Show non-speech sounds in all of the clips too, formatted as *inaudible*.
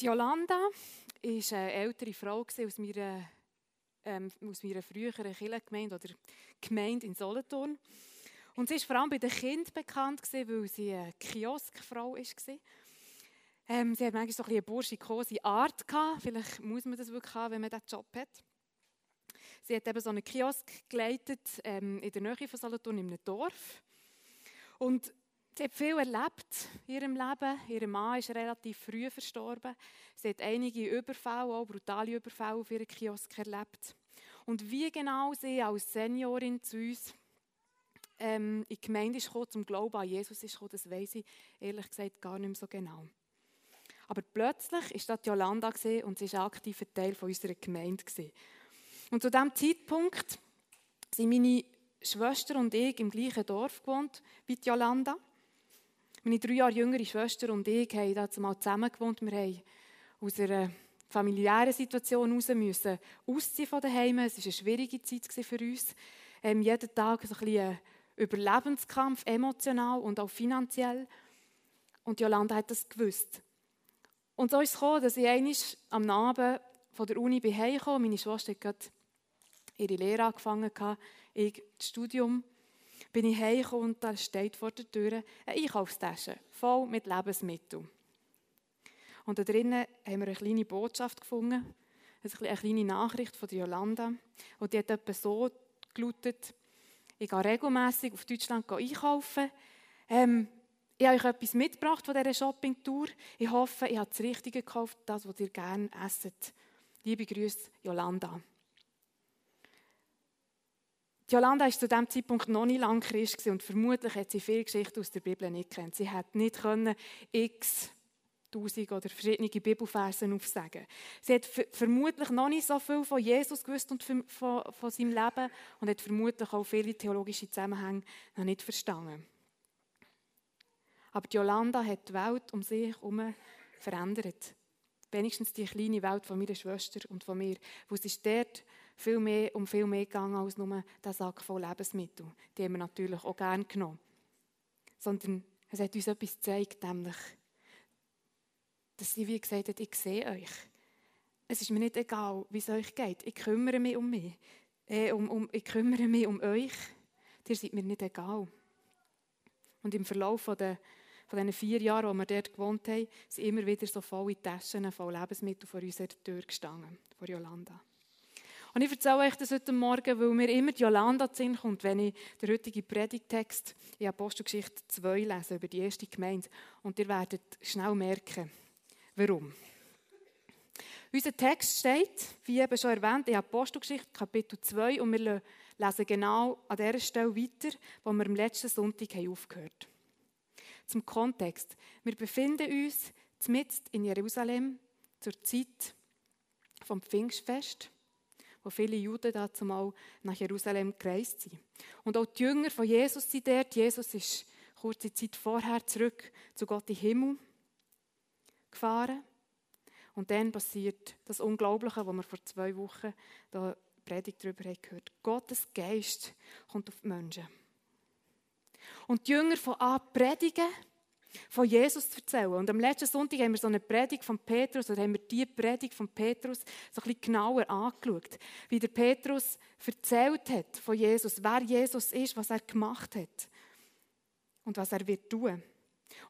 Die Jolanda war eine ältere Frau aus meiner, ähm, aus meiner früheren Kirchengemeinde oder Gemeinde in Solothurn. Und sie ist vor allem bei den Kindern bekannt, weil sie eine Kioskfrau war. Ähm, sie hat manchmal so ein eine burschikose Art gehabt. Vielleicht muss man das wirklich haben, wenn man diesen Job hat. Sie hat eben so einen Kiosk geleitet ähm, in der Nähe von Solothurn in einem Dorf. Und sie hat viel erlebt in ihrem Leben. Ihr Mann ist relativ früh verstorben. Sie hat einige Überfälle, auch brutale Überfälle auf ihren Kiosk erlebt. Und wie genau sie als Seniorin zu uns ähm, in die Gemeinde ist gekommen, zum Glauben an Jesus ist gekommen, das weiß ich ehrlich gesagt gar nicht mehr so genau. Aber plötzlich ist das Jolanda und sie war ein Teil unserer Gemeinde. Und zu diesem Zeitpunkt sind meine Schwester und ich im gleichen Dorf gewohnt wie Jolanda. Meine drei Jahre jüngere Schwester und ich haben da zusammen zusammen gewohnt. Wir haben aus einer familiären Situation heraus müssen ausziehen von daheim. Es war eine schwierige Zeit für uns. Ähm, jeden Tag so ein bisschen Überlebenskampf, emotional und auch finanziell. Und Jolanda hat das gewusst. Und so ist es gekommen, dass ich einmal am Abend von der Uni heimgekommen Meine Schwester hat ihre Lehre angefangen, ich das Studium. Bin ich heimgekommen und da steht vor der Tür eine Einkaufstasche voll mit Lebensmitteln. Und da drinnen haben wir eine kleine Botschaft gefunden, eine kleine Nachricht von Jolanda. Und die hat etwa so gelautet, ich gehe regelmässig auf Deutschland einkaufen. Ähm, ich habe euch etwas mitgebracht von dieser Shoppingtour. Ich hoffe, ich habe das Richtige gekauft, das, was ihr gerne esset. Liebe Grüße, Jolanda. Jolanda war zu diesem Zeitpunkt noch nicht lang Christ und vermutlich hat sie viele Geschichten aus der Bibel nicht kennt. Sie hätte nicht können x tausend oder verschiedene Bibelversen aufsagen. Sie hat vermutlich noch nicht so viel von Jesus gewusst und von, von seinem Leben und hat vermutlich auch viele theologische Zusammenhänge noch nicht verstanden. Aber Jolanda hat die Welt um sich herum verändert. Wenigstens die kleine Welt von meiner Schwester und von mir. Wo es ist dort viel mehr, um viel mehr gegangen als nur der Sack voll Lebensmittel. Die haben wir natürlich auch gerne genommen. Sondern es hat uns etwas gezeigt, nämlich, dass sie wie gesagt hat, ich sehe euch. Es ist mir nicht egal, wie es euch geht. Ich kümmere mich um mich. Äh, um, um, ich kümmere mich um euch. Ihr seid mir nicht egal. Und im Verlauf der von diesen vier Jahren, wo wir dort gewohnt haben, sind immer wieder so volle Taschen voll Lebensmittel vor unserer Tür gestanden, vor Jolanda. Und ich erzähle euch das heute Morgen, weil mir immer die Jolanda Sinn kommt, wenn ich den heutigen Predigtext in Apostelgeschichte 2 lese, über die erste Gemeinde. Und ihr werdet schnell merken, warum. Unser Text steht, wie eben schon erwähnt, in Apostelgeschichte Kapitel 2 und wir lesen genau an der Stelle weiter, wo wir am letzten Sonntag aufgehört haben. Zum Kontext. Wir befinden uns mitten in Jerusalem zur Zeit vom Pfingstfest, wo viele Juden dazu mal nach Jerusalem gereist sind. Und auch die Jünger von Jesus sind dort. Jesus ist kurze Zeit vorher zurück zu Gott im Himmel gefahren. Und dann passiert das Unglaubliche, was wir vor zwei Wochen da Predigt darüber haben gehört. Gottes Geist kommt auf die Menschen. Und die Jünger von an predigen, von Jesus zu erzählen. Und am letzten Sonntag haben wir so eine Predigt von Petrus, oder haben wir die Predigt von Petrus so ein bisschen genauer angeschaut. Wie der Petrus erzählt hat von Jesus, wer Jesus ist, was er gemacht hat und was er wird tun.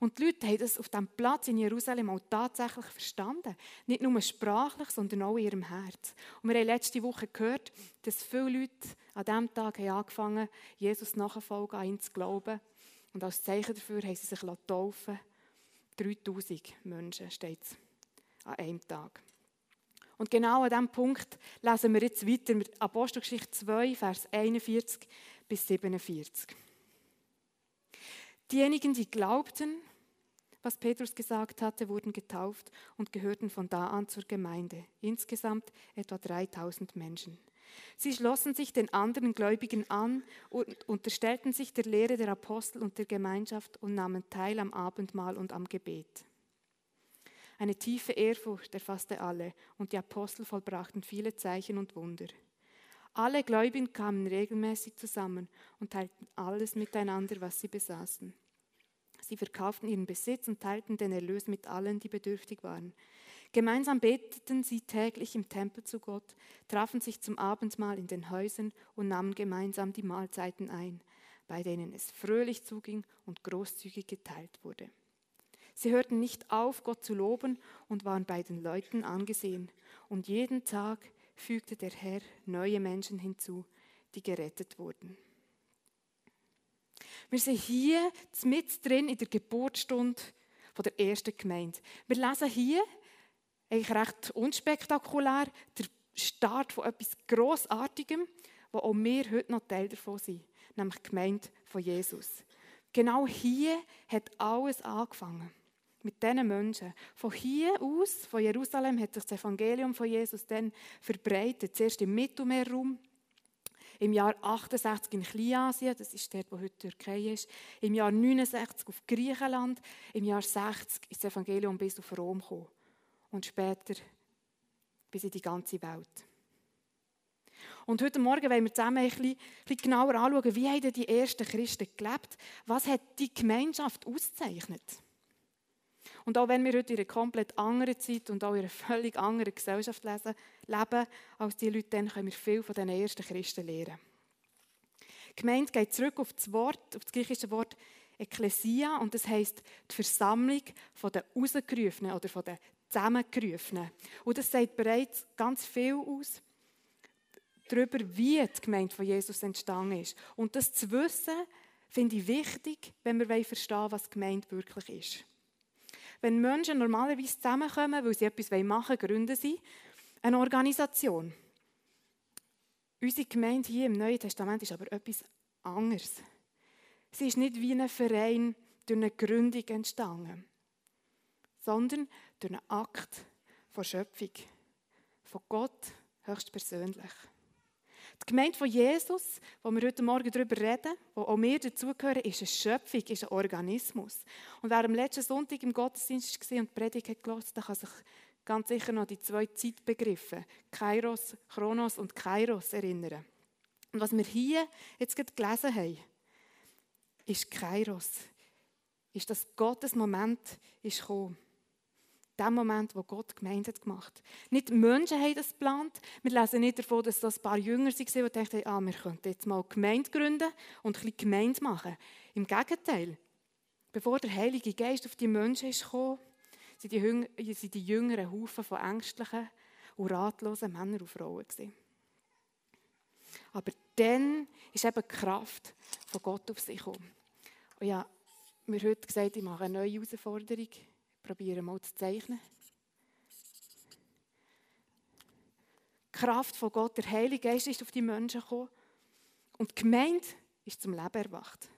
Und die Leute haben das auf diesem Platz in Jerusalem auch tatsächlich verstanden. Nicht nur sprachlich, sondern auch in ihrem Herz. Und wir haben letzte Woche gehört, dass viele Leute an diesem Tag haben angefangen Jesus nachfolgen, an ihn zu glauben. Und als Zeichen dafür haben sie sich taufen 3000 Menschen steht es an einem Tag. Und genau an diesem Punkt lesen wir jetzt weiter mit Apostelgeschichte 2, Vers 41 bis 47. Diejenigen, die glaubten, was Petrus gesagt hatte, wurden getauft und gehörten von da an zur Gemeinde. Insgesamt etwa 3000 Menschen. Sie schlossen sich den anderen Gläubigen an und unterstellten sich der Lehre der Apostel und der Gemeinschaft und nahmen teil am Abendmahl und am Gebet. Eine tiefe Ehrfurcht erfasste alle und die Apostel vollbrachten viele Zeichen und Wunder. Alle Gläubigen kamen regelmäßig zusammen und teilten alles miteinander, was sie besaßen. Sie verkauften ihren Besitz und teilten den Erlös mit allen, die bedürftig waren. Gemeinsam beteten sie täglich im Tempel zu Gott, trafen sich zum Abendmahl in den Häusern und nahmen gemeinsam die Mahlzeiten ein, bei denen es fröhlich zuging und großzügig geteilt wurde. Sie hörten nicht auf, Gott zu loben und waren bei den Leuten angesehen. Und jeden Tag fügte der Herr neue Menschen hinzu, die gerettet wurden. Wir sind hier mit drin in der Geburtsstunde der ersten Gemeinde. Wir lesen hier, eigentlich recht unspektakulär, der Start von etwas Grossartigem, wo auch wir heute noch Teil davon sind, nämlich die Gemeinde von Jesus. Genau hier hat alles angefangen. Mit diesen Menschen. Von hier aus, von Jerusalem, hat sich das Evangelium von Jesus dann verbreitet. Zuerst im Mittelmeerraum, im Jahr 68 in Kleinasien, das ist dort, wo heute Türkei ist, im Jahr 69 auf Griechenland, im Jahr 60 ist das Evangelium bis auf Rom gekommen und später bis in die ganze Welt. Und heute Morgen wollen wir zusammen ein bisschen, ein bisschen genauer anschauen, wie haben die ersten Christen gelebt? Was hat die Gemeinschaft ausgezeichnet? Und auch wenn wir heute in einer komplett anderen Zeit und auch in einer völlig anderen Gesellschaft leben als die Leute, dann können wir viel von den ersten Christen lernen. Die Gemeinde geht zurück auf das Wort, auf das griechische Wort Ekklesia und das heißt die Versammlung von den Rausgerufenen oder von den Zusammengerufenen. Und das sagt bereits ganz viel aus darüber, wie die Gemeinde von Jesus entstanden ist. Und das zu wissen, finde ich wichtig, wenn wir verstehen wollen, was Gemeinde wirklich ist. Wenn Menschen normalerweise zusammenkommen, weil sie etwas machen wollen, gründen sie eine Organisation. Unsere Gemeinde hier im Neuen Testament ist aber etwas anderes. Sie ist nicht wie ein Verein durch eine Gründung entstanden, sondern durch einen Akt von Schöpfung, von Gott höchstpersönlich. Die Gemeinde von Jesus, wo wir heute Morgen darüber reden, wo auch wir dazugehören, ist eine Schöpfung, ist ein Organismus. Und wer am letzten Sonntag im Gottesdienst war und die Predigt hat gehört, der kann sich ganz sicher noch die zwei Zeitbegriffe, Kairos, Chronos und Kairos, erinnern. Und was wir hier jetzt gerade gelesen haben, ist Kairos. Ist, dass Gottes Moment ist gekommen dem Moment, wo Gott Gemeinde hat gemacht. Nicht Menschen haben das geplant. Wir lesen nicht davon, dass das ein paar Jünger waren, die dachten, ah, wir könnten jetzt mal Gemeinde gründen und ein bisschen Gemeinde machen. Im Gegenteil. Bevor der Heilige Geist auf die Menschen ist gekommen, sind die, Jünger, sind Haufen von ängstlichen und ratlosen Männern und Frauen. Gewesen. Aber dann ist eben die Kraft von Gott auf sich gekommen. Und ja, mir heute gesagt, ich mache eine neue Herausforderung probieren mal zu zeichnen. Die Kraft von Gott, der Heilige Geist ist auf die Menschen gekommen und die Gemeinde ist zum Leben erwacht.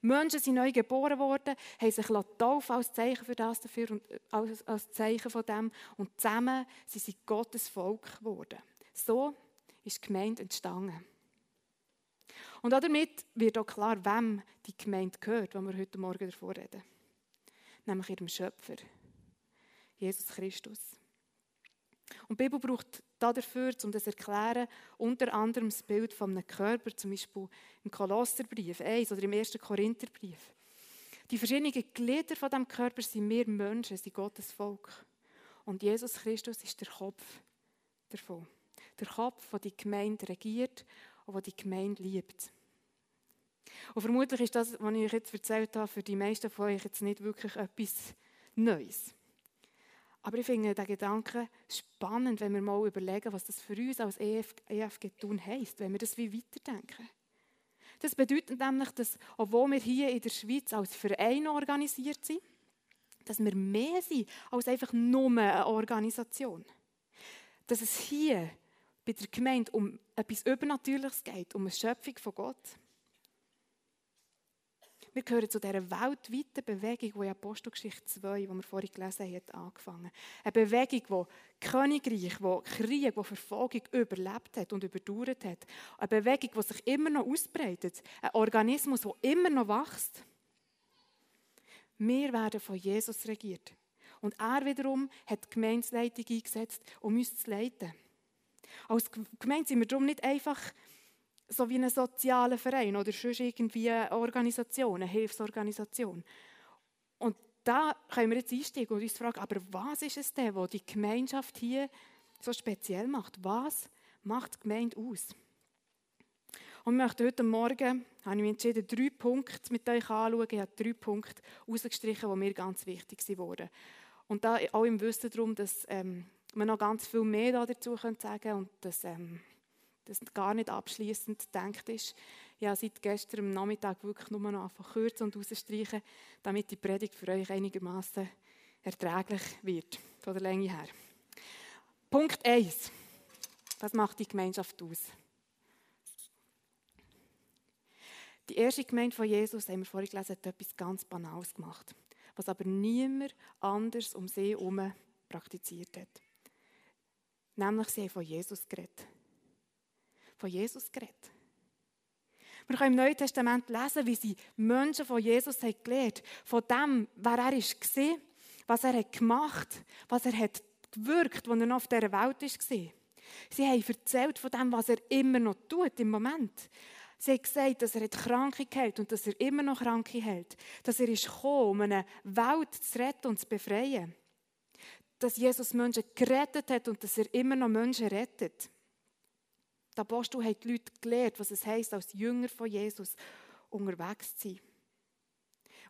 Menschen sind neu geboren worden, haben sich taufen als Zeichen für das dafür und äh, als, als Zeichen von dem und zusammen sind sie Gottes Volk geworden. So ist die Gemeinde entstanden. Und damit wird auch klar, wem die Gemeinde gehört, wenn wir heute Morgen davor reden nämlich ihrem Schöpfer, Jesus Christus. Und die Bibel braucht dafür, um das zu erklären, unter anderem das Bild von einem Körper, zum Beispiel im Kolosserbrief 1 oder im 1. Korintherbrief. Die verschiedenen Glieder von dem Körper sind wir Menschen, sind Gottes Volk. Und Jesus Christus ist der Kopf davon. Der Kopf, der die Gemeinde regiert und der die Gemeinde liebt. Und vermutlich ist das, was ich euch jetzt erzählt habe, für die meisten von euch jetzt nicht wirklich etwas Neues. Aber ich finde den Gedanken spannend, wenn wir mal überlegen, was das für uns als EF, EFG tun heisst, wenn wir das wie weiterdenken. Das bedeutet nämlich, dass, obwohl wir hier in der Schweiz als Verein organisiert sind, dass wir mehr sind als einfach nur eine Organisation. Dass es hier bei der Gemeinde um etwas Übernatürliches geht, um eine Schöpfung von Gott. Wir gehören zu dieser weltweiten Bewegung, die in Apostelgeschichte 2, die wir vorhin gelesen haben, hat angefangen. Eine Bewegung, die Königreich, die Krieg, die Verfolgung überlebt hat und überdauert hat. Eine Bewegung, die sich immer noch ausbreitet. Ein Organismus, der immer noch wächst. Wir werden von Jesus regiert. Und er wiederum hat die Gemeinsleitung eingesetzt, um uns zu leiten. Als Gemeinde sind wir darum nicht einfach so wie ein sozialer Verein oder sonst irgendwie eine Organisation, eine Hilfsorganisation. Und da können wir jetzt einsteigen und uns fragen, aber was ist es denn, was die Gemeinschaft hier so speziell macht? Was macht die Gemeinde aus? Und ich möchte heute Morgen, habe ich mich entschieden, drei Punkte mit euch anschauen. Ich habe drei Punkte herausgestrichen, die mir ganz wichtig wurden. Und da auch im Wissen darum, dass ähm, man noch ganz viel mehr dazu sagen können und dass ähm, das gar nicht abschließend gedacht ist. Habe seit gestern Nachmittag wirklich nur noch einfach kürzen und rausstreichen, damit die Predigt für euch einigermaßen erträglich wird, von der Länge her. Punkt 1. Was macht die Gemeinschaft aus? Die erste Gemeinde von Jesus, haben wir vorhin gelesen, hat etwas ganz Banales gemacht, was aber niemand anders um sie herum praktiziert hat. Nämlich, sie haben von Jesus geredet. Von Jesus geredet. Wir können im Neuen Testament lesen, wie sie Menschen von Jesus haben gelernt Von dem, wer er war, was er hat gemacht was er hat gewirkt, als er noch auf dieser Welt war. Sie haben erzählt von dem, was er immer noch tut im Moment. Sie hat gesagt, dass er Kranke hält und dass er immer noch Kranke hält. Dass er ist gekommen, um eine Welt zu retten und zu befreien. Dass Jesus Menschen gerettet hat und dass er immer noch Menschen rettet. Der Apostel hat die Leute gelehrt, was es heisst, als Jünger von Jesus unterwegs zu sein.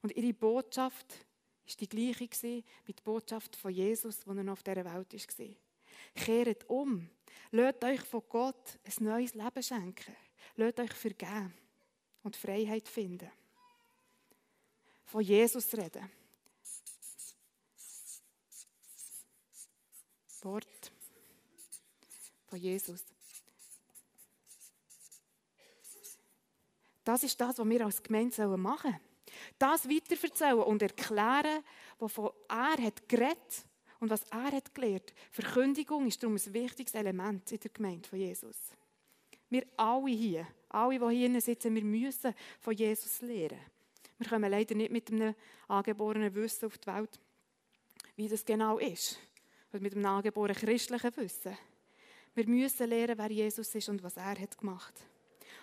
Und ihre Botschaft war die gleiche wie die Botschaft von Jesus, die noch auf dieser Welt war. Kehrt um. Lasst euch von Gott ein neues Leben schenken. Lasst euch vergeben und Freiheit finden. Von Jesus reden. Wort von Jesus. Das ist das, was wir als Gemeinde machen sollen. Das weiterverzählen und erklären, wovon er hat geredet und was er hat gelehrt. Verkündigung ist darum ein wichtiges Element in der Gemeinde von Jesus. Wir alle hier, alle, die hier sitzen, wir müssen von Jesus lernen. Wir kommen leider nicht mit einem angeborenen Wissen auf die Welt, wie das genau ist. Oder mit einem angeborenen christlichen Wissen. Wir müssen lernen, wer Jesus ist und was er hat gemacht.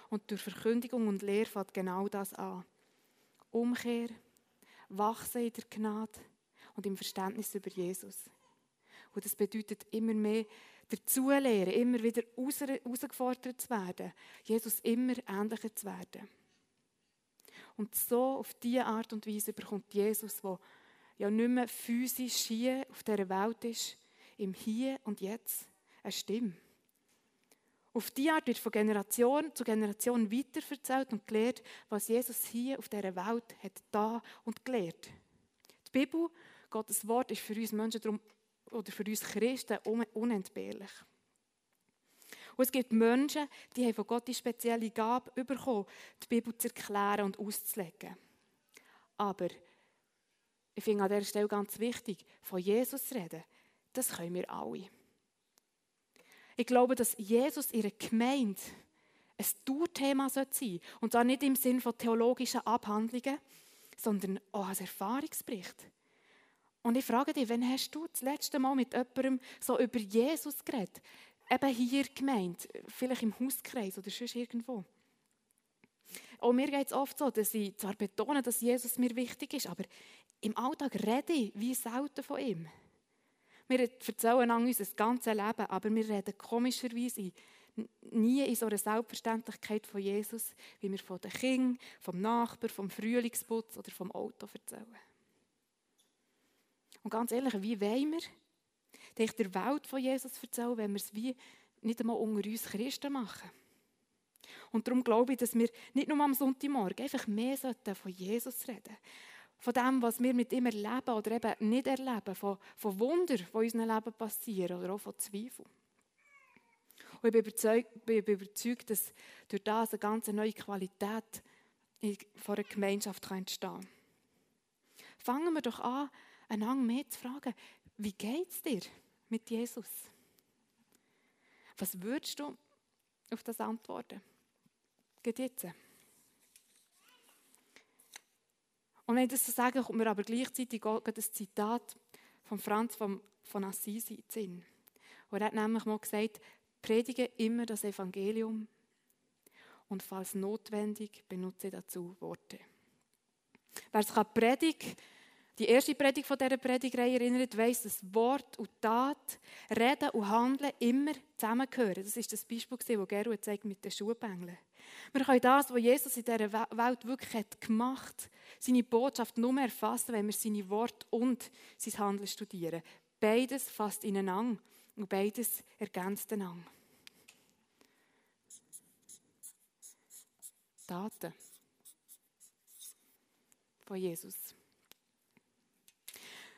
Und durch Verkündigung und Lehre fängt genau das an. Umkehr, wachsen in der Gnade und im Verständnis über Jesus. Und das bedeutet immer mehr dazulernen, immer wieder herausgefordert zu werden, Jesus immer ähnlicher zu werden. Und so auf diese Art und Weise bekommt Jesus, der ja nicht mehr physisch hier auf dieser Welt ist, im Hier und Jetzt eine Stimme. Auf diese Art wird von Generation zu Generation weiterverzählt und gelehrt, was Jesus hier auf dieser Welt hat da und gelehrt. Die Bibel, Gottes Wort, ist für uns Menschen darum oder für uns Christen unentbehrlich. Und es gibt Menschen, die haben von Gott die spezielle Gabe bekommen, die Bibel zu erklären und auszulegen. Aber ich finde an dieser Stelle ganz wichtig, von Jesus reden, das können wir alle. Ich glaube, dass Jesus ihre Gemeinde ein Tourthema sein sollte. Und zwar nicht im Sinn von theologischen Abhandlungen, sondern auch als Erfahrungsbericht. Und ich frage dich, wann hast du das letzte Mal mit jemandem so über Jesus geredet? Eben hier gemeint, vielleicht im Hauskreis oder sonst irgendwo. Auch mir geht es oft so, dass ich zwar betone, dass Jesus mir wichtig ist, aber im Alltag rede ich wie selten von ihm. Wir erzählen an unser ganzes Leben, aber wir reden komischerweise nie in so einer Selbstverständlichkeit von Jesus, wie wir von den Kindern, vom Nachbar, vom Frühlingsputz oder vom Auto erzählen. Und ganz ehrlich, wie wollen wir der Welt von Jesus erzählen, wenn wir es wie nicht einmal unter uns Christen machen? Und darum glaube ich, dass wir nicht nur am Sonntagmorgen einfach mehr von Jesus reden sollten. Von dem, was wir mit ihm erleben oder eben nicht erleben. Von, von Wunder, die in unserem Leben passieren oder auch von Zweifeln. Und ich bin überzeugt, bin überzeugt dass durch das eine ganz neue Qualität von einer Gemeinschaft entstehen kann. Fangen wir doch an, einander mehr zu fragen, wie geht es dir mit Jesus? Was würdest du auf das antworten? Geht jetzt. Und wenn ich das so sage, kommt mir aber gleichzeitig auch das Zitat von Franz von, von Assisi in Sinn. Er hat nämlich mal gesagt, predige immer das Evangelium und falls notwendig benutze dazu Worte. Wer es kann predigen die erste Predigt von dieser Predigreihe erinnert, weiss, dass Wort und Tat, Reden und Handeln immer zusammengehören. Das ist das Beispiel, das Gerhard zeigt mit den Schuhbängeln. Wir können das, was Jesus in dieser Welt wirklich hat gemacht hat, seine Botschaft nur erfassen, wenn wir seine Wort und sein Handeln studieren. Beides fasst ineinander und beides ergänzt einander. Taten von Jesus.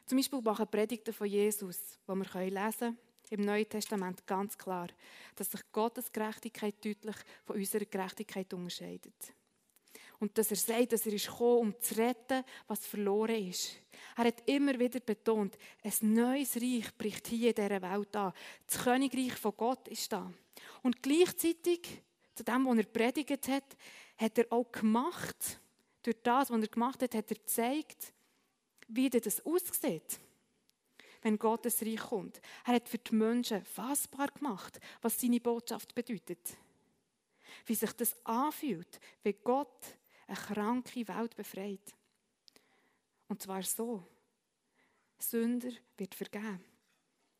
Zum Beispiel machen Predigten von Jesus, die wir lesen können, im Neuen Testament ganz klar, dass sich Gottes Gerechtigkeit deutlich von unserer Gerechtigkeit unterscheidet. Und dass er sagt, dass er ist gekommen, um zu retten, was verloren ist. Er hat immer wieder betont, ein neues Reich bricht hier in dieser Welt an. Das Königreich von Gott ist da. Und gleichzeitig, zu dem, was er predigt hat, hat er auch gemacht, durch das, was er gemacht hat, hat er gezeigt, wie das aussieht, wenn Gottes Reich kommt. Er hat für die Menschen fassbar gemacht, was seine Botschaft bedeutet. Wie sich das anfühlt, wenn Gott eine kranke Welt befreit. Und zwar so. Sünder wird vergeben.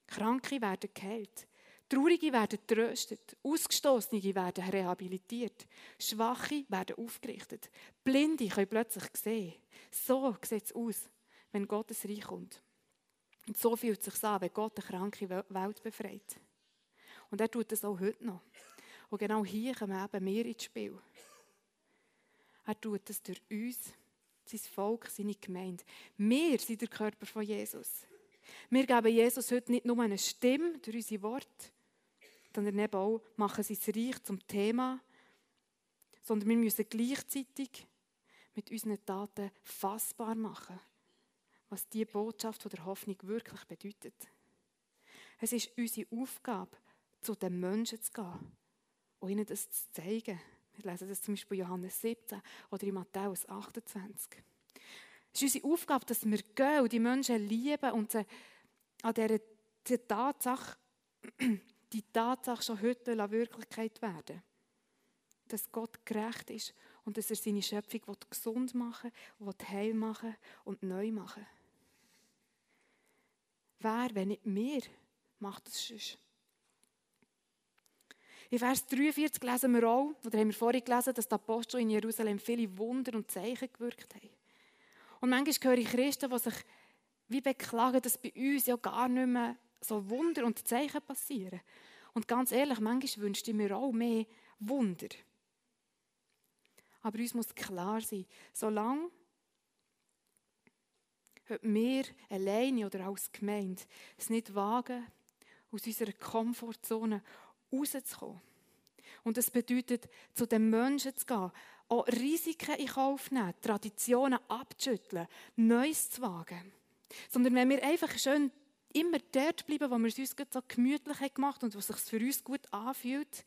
Kranke werden geheilt. Traurige werden tröstet. Ausgestoßene werden rehabilitiert. Schwache werden aufgerichtet. Blinde können plötzlich sehen. So sieht es aus, wenn Gottes Reich kommt. Und so fühlt es sich an, wenn Gott eine kranke Welt befreit. Und er tut das auch heute noch. Und genau hier kommen eben wir ins Spiel. Er tut das durch uns, sein Volk, seine Gemeinde. Wir sind der Körper von Jesus. Wir geben Jesus heute nicht nur eine Stimme durch unsere Worte, sondern eben auch machen sein Reich zum Thema, sondern wir müssen gleichzeitig mit unseren Taten fassbar machen, was die Botschaft der Hoffnung wirklich bedeutet. Es ist unsere Aufgabe, zu den Menschen zu gehen und ihnen das zu zeigen. Wir lesen das zum Beispiel in Johannes 17 oder in Matthäus 28. Es ist unsere Aufgabe, dass wir gehen und die Menschen lieben und sie an dieser, dieser Tatsache, *clears throat* die Tatsache schon heute Wirklichkeit werden Dass Gott gerecht ist und dass er seine Schöpfung gesund machen will, heil machen und neu machen Wer, wenn nicht wir, macht das sonst? In Vers 43 lesen wir auch, oder haben wir vorhin gelesen, dass die Apostel in Jerusalem viele Wunder und Zeichen gewirkt haben. Und manchmal höre ich Christen, die sich wie beklagen, dass bei uns ja gar nicht mehr so Wunder und Zeichen passieren. Und ganz ehrlich, manchmal wünschte ich mir auch mehr Wunder. Aber uns muss klar sein, solange wir alleine oder als Gemeinde es nicht wagen, aus unserer Komfortzone rauszukommen. Und das bedeutet, zu den Menschen zu gehen, auch Risiken in Kauf nehmen, Traditionen abzuschütteln, Neues zu wagen. Sondern wenn wir einfach schön immer dort bleiben, wo wir es uns so gemütlich gemacht haben und wo es sich für uns gut anfühlt,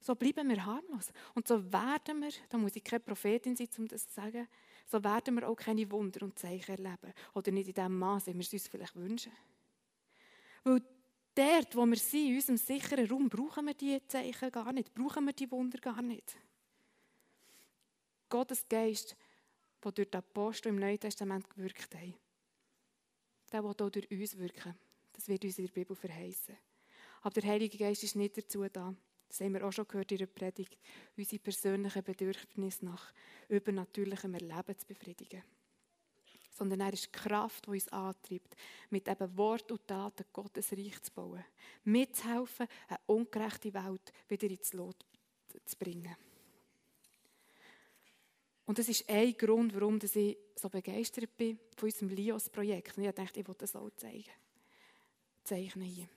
so bleiben wir harmlos. Und so werden wir, da muss ich keine Prophetin sein, um das zu sagen, so werden wir auch keine Wunder und Zeichen erleben. Oder nicht in dem Maße, wie wir es uns vielleicht wünschen. Weil Dort, wo wir sind, in unserem sicheren Raum, brauchen wir die Zeichen gar nicht, brauchen wir die Wunder gar nicht. Gottes Geist, der durch die Apostel im Neuen Testament gewirkt hat, der will auch durch uns wirken. Das wird uns in der Bibel verheißen. Aber der Heilige Geist ist nicht dazu da, das haben wir auch schon gehört in der Predigt, unsere persönlichen Bedürfnisse nach übernatürlichem Erleben zu befriedigen sondern er ist die Kraft, die uns antreibt, mit eben Wort und Taten Gottes Reich zu bauen. Mitzuhelfen, eine ungerechte Welt wieder ins Lot zu bringen. Und das ist ein Grund, warum ich so begeistert bin von unserem LIOS-Projekt. Und ich dachte, ich will das auch zeigen. Zeichnen hier.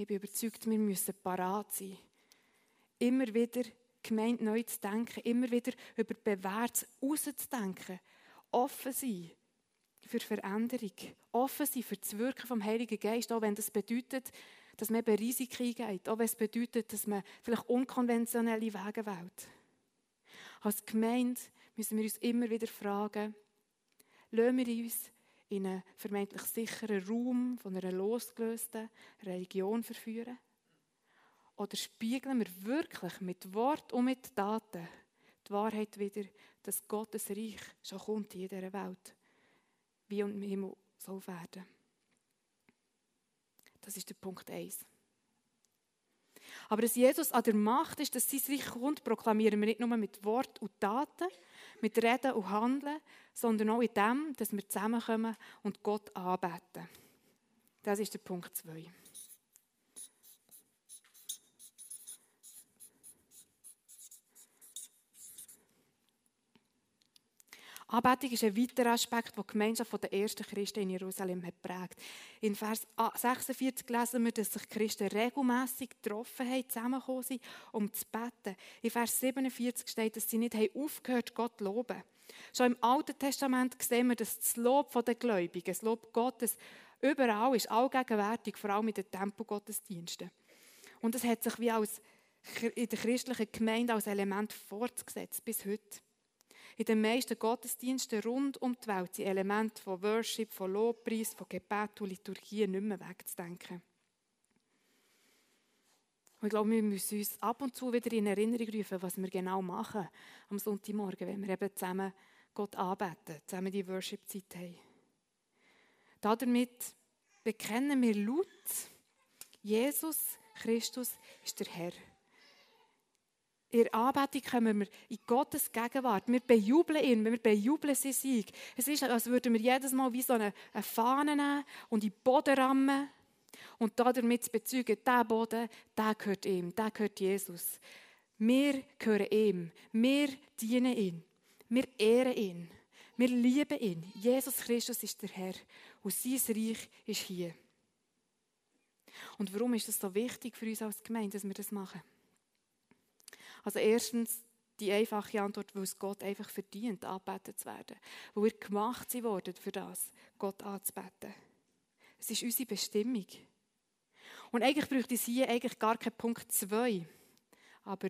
Ich bin überzeugt, wir müssen parat sein. Immer wieder Gemeinde neu zu denken, immer wieder über Bewährtes rauszudenken, offen sein für Veränderung, offen sein für das Wirken vom Heiligen Geist, auch wenn das bedeutet, dass man eben Risiken eingeht, auch wenn es bedeutet, dass man vielleicht unkonventionelle Wege wählt. Als Gemeinde müssen wir uns immer wieder fragen, lassen wir uns in einen vermeintlich sicheren Raum von einer losgelösten Religion verführen? Oder spiegeln wir wirklich mit Wort und mit Taten die Wahrheit wieder, dass Gottes Reich schon kommt in dieser Welt, wie und im Himmel soll werden. Das ist der Punkt 1. Aber dass Jesus an der Macht ist, dass sein Reich kommt, proklamieren wir nicht nur mit Wort und Taten, mit Reden und Handeln, sondern auch in dem, dass wir zusammenkommen und Gott anbeten. Das ist der Punkt 2. Anbetung ist ein weiterer Aspekt, der die Gemeinschaft der ersten Christen in Jerusalem hat prägt. In Vers 46 lesen wir, dass sich die Christen regelmässig getroffen haben, zusammengekommen sind, um zu beten. In Vers 47 steht, dass sie nicht haben aufgehört Gott zu loben. Schon im Alten Testament sehen wir, dass das Lob der Gläubigen, das Lob Gottes, überall ist, allgegenwärtig, vor allem in den Tempelgottesdiensten. Und das hat sich wie als in der christlichen Gemeinde als Element fortgesetzt bis heute. In den meisten Gottesdiensten rund um die Welt sind Elemente von Worship, von Lobpreis, von Gebet und Liturgie nicht mehr wegzudenken. Und ich glaube, wir müssen uns ab und zu wieder in Erinnerung rufen, was wir genau machen am Sonntagmorgen, wenn wir eben zusammen Gott anbeten, zusammen die Worship-Zeit haben. Damit bekennen wir laut, Jesus Christus ist der Herr. In der Anbetung kommen wir in Gottes Gegenwart. Wir bejubeln ihn, wir bejubeln seinen Sieg. Es ist, als würden wir jedes Mal wie so eine, eine Fahne nehmen und in den Boden rammen und damit zu bezeugen, der Boden, der gehört ihm, der gehört Jesus. Wir gehören ihm, wir dienen ihm, wir ehren ihn, wir lieben ihn. Jesus Christus ist der Herr und sein Reich ist hier. Und warum ist es so wichtig für uns als Gemeinde, dass wir das machen? Also erstens die einfache Antwort, weil es Gott einfach verdient, angebetet zu werden. Weil wir gemacht sind worden für das, Gott anzubeten. Es ist unsere Bestimmung. Und eigentlich bräuchte es hier eigentlich gar keinen Punkt 2. Aber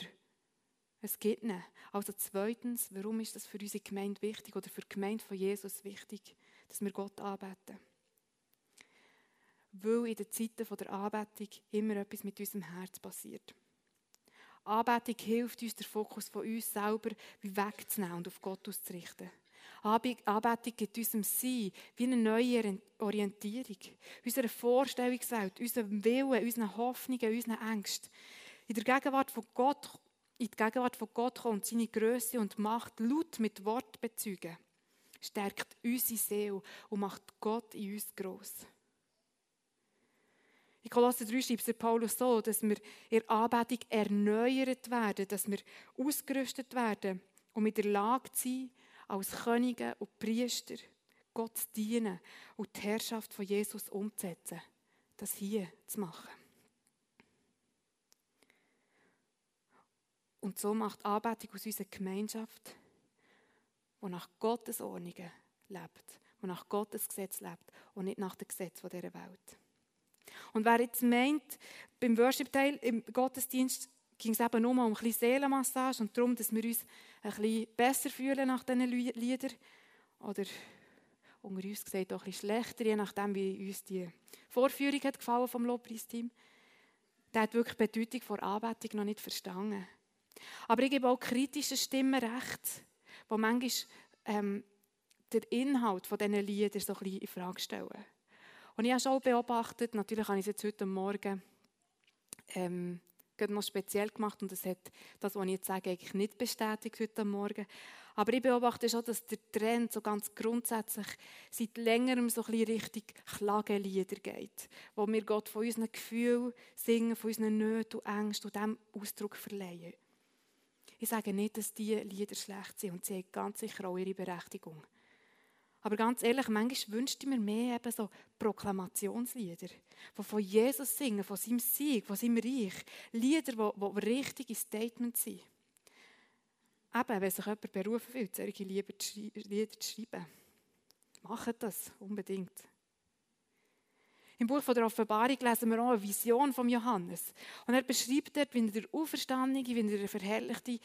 es geht nicht. Also zweitens, warum ist das für unsere Gemeinde wichtig oder für die Gemeinde von Jesus wichtig, dass wir Gott anbeten? Weil in den Zeiten der Anbetung immer etwas mit unserem Herz passiert. Anbetung hilft uns, den Fokus von uns selber wegzunehmen und auf Gott auszurichten. Anbetung gibt unserem Sein wie eine neue Orientierung. Unserer Vorstellungswelt, unserem Willen, unseren Hoffnungen, unseren Ängsten. In der Gegenwart von Gott, in die Gegenwart von Gott kommt seine Größe und Macht laut mit Wort bezeugen. Stärkt unsere Seele und macht Gott in uns gross. In Kolosser 3 schreibt Paulus so, dass wir in Anbetung erneuert werden, dass wir ausgerüstet werden, um in der Lage sein, als Könige und Priester Gott zu dienen und die Herrschaft von Jesus umzusetzen. Das hier zu machen. Und so macht Anbetung aus unserer Gemeinschaft, die nach Gottes Ordnungen lebt, die nach Gottes Gesetz lebt und nicht nach dem Gesetz dieser Welt. Und wer jetzt meint, beim Worship-Teil im Gottesdienst ging es eben nur um ein bisschen Seelenmassage und darum, dass wir uns ein bisschen besser fühlen nach diesen Liedern. Oder unter uns gesagt auch ein bisschen schlechter, je nachdem, wie uns die Vorführung hat gefallen vom Lobpreisteam. Der hat wirklich die Bedeutung der Anbetung noch nicht verstanden. Aber ich gebe auch kritischen Stimmen recht, die manchmal ähm, den Inhalt von diesen Liedern so ein bisschen in Frage stellen. Und ich habe schon beobachtet, natürlich habe ich es jetzt heute Morgen ähm, noch speziell gemacht und das hat das, was ich jetzt sage, eigentlich nicht bestätigt heute Morgen. Aber ich beobachte schon, dass der Trend so ganz grundsätzlich seit längerem so ein bisschen Richtung Klagelieder geht, wo wir Gott von unseren Gefühlen singen, von unseren Nöten und Ängsten und dem Ausdruck verleihen. Ich sage nicht, dass diese Lieder schlecht sind und sie haben ganz sicher auch ihre Berechtigung. Aber ganz ehrlich, manchmal wünschte ich mir mehr eben so Proklamationslieder, die von Jesus singen, von seinem Sieg, von seinem Reich. Lieder, die, die richtige Statements sind. Eben, wenn sich jemand berufen fühlt, solche Lieder zu schreiben. Macht das unbedingt. Im Buch von der Offenbarung lesen wir auch eine Vision von Johannes. Und er beschreibt dort, wie er der Auferstandene, wie er der verherrlichte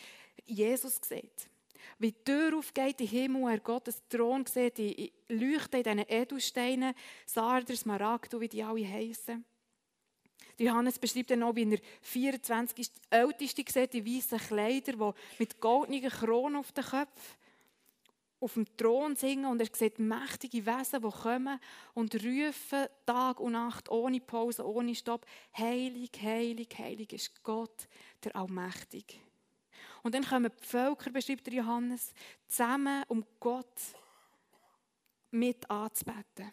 Jesus sieht wie die Tür aufgeht den Himmel, er Gottes Thron sieht, die Leuchten in diesen Edelsteinen, Sarder, Smaragd, wie die alle heißen. Johannes beschreibt dann auch, wie er 24 ist, die Älteste sieht, die weißen Kleider, die mit goldenen Kronen auf den Köpfen auf dem Thron singen und er sieht mächtige Wesen, die kommen und rufen Tag und Nacht ohne Pause, ohne Stopp. Heilig, heilig, heilig ist Gott, der Allmächtige. Und dann kommen die Völker, beschreibt der Johannes, zusammen, um Gott mit anzubeten.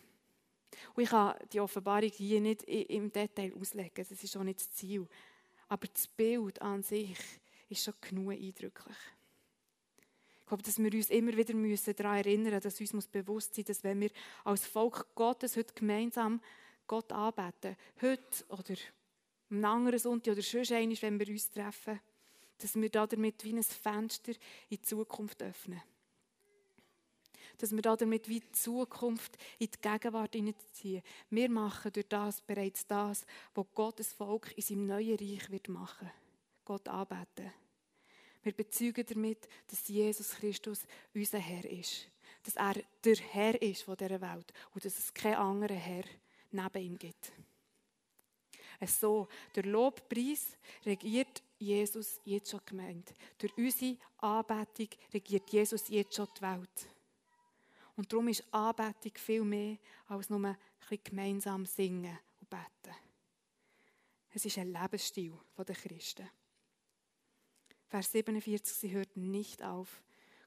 Und ich kann die Offenbarung hier nicht im Detail auslegen, das ist auch nicht das Ziel. Aber das Bild an sich ist schon genug eindrücklich. Ich glaube, dass wir uns immer wieder daran erinnern müssen, dass uns bewusst sein dass wenn wir als Volk Gottes heute gemeinsam Gott anbeten, heute oder am anderen Sonntag oder schon einmal, wenn wir uns treffen, dass wir damit wie ein Fenster in die Zukunft öffnen. Dass wir damit wie die Zukunft in die Gegenwart hineinziehen. Wir machen durch das bereits das, was Gottes Volk in seinem neuen Reich wird machen. Gott anbeten. Wir bezeugen damit, dass Jesus Christus unser Herr ist. Dass er der Herr ist von dieser Welt und dass es keinen anderen Herr neben ihm gibt. So, der Lobpreis regiert Jesus jetzt schon gemeint. Durch unsere Anbetung regiert Jesus jetzt schon die Welt. Und darum ist Anbetung viel mehr als nur ein bisschen gemeinsam singen und beten. Es ist ein Lebensstil der Christen. Vers 47, sie hörten nicht auf,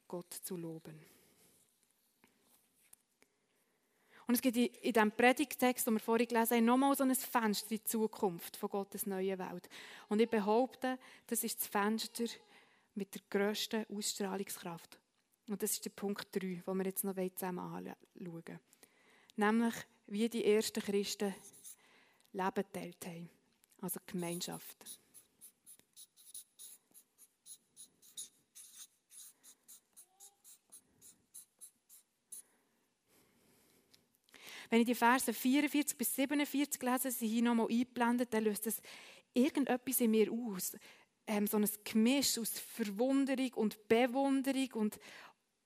Gott zu loben. Und es gibt in diesem Predigtext, den wir vorhin gelesen haben, nochmal so ein Fenster in die Zukunft von Gottes neuen Welt. Und ich behaupte, das ist das Fenster mit der grössten Ausstrahlungskraft. Und das ist der Punkt 3, den wir jetzt noch zusammen anschauen Nämlich, wie die ersten Christen Leben teilt haben. Also Gemeinschaft. Wenn ich die Verse 44 bis 47 lese, sie hier nochmal eingeblendet, dann löst das irgendetwas in mir aus. Ähm, so ein Gemisch aus Verwunderung und Bewunderung und